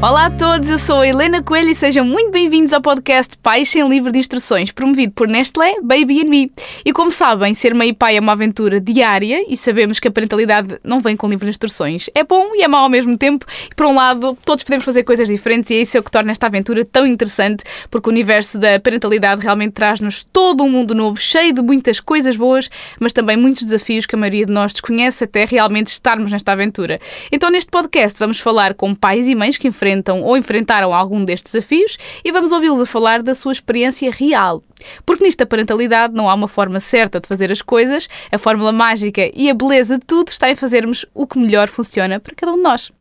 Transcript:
Olá a todos, eu sou a Helena Coelho e sejam muito bem-vindos ao podcast Pais sem Livro de Instruções, promovido por Nestlé Baby and Me. E como sabem, ser mãe e pai é uma aventura diária e sabemos que a parentalidade não vem com livro de instruções. É bom e é mau ao mesmo tempo. E, por um lado, todos podemos fazer coisas diferentes e é isso que torna esta aventura tão interessante, porque o universo da parentalidade realmente traz-nos todo um mundo novo, cheio de muitas coisas boas, mas também muitos desafios que a maioria de nós desconhece até realmente estarmos nesta aventura. Então, neste podcast, vamos falar com pais e mães que enfrentam enfrentam ou enfrentaram algum destes desafios e vamos ouvi-los a falar da sua experiência real. Porque nisto da parentalidade não há uma forma certa de fazer as coisas, a fórmula mágica e a beleza de tudo está em fazermos o que melhor funciona para cada um de nós.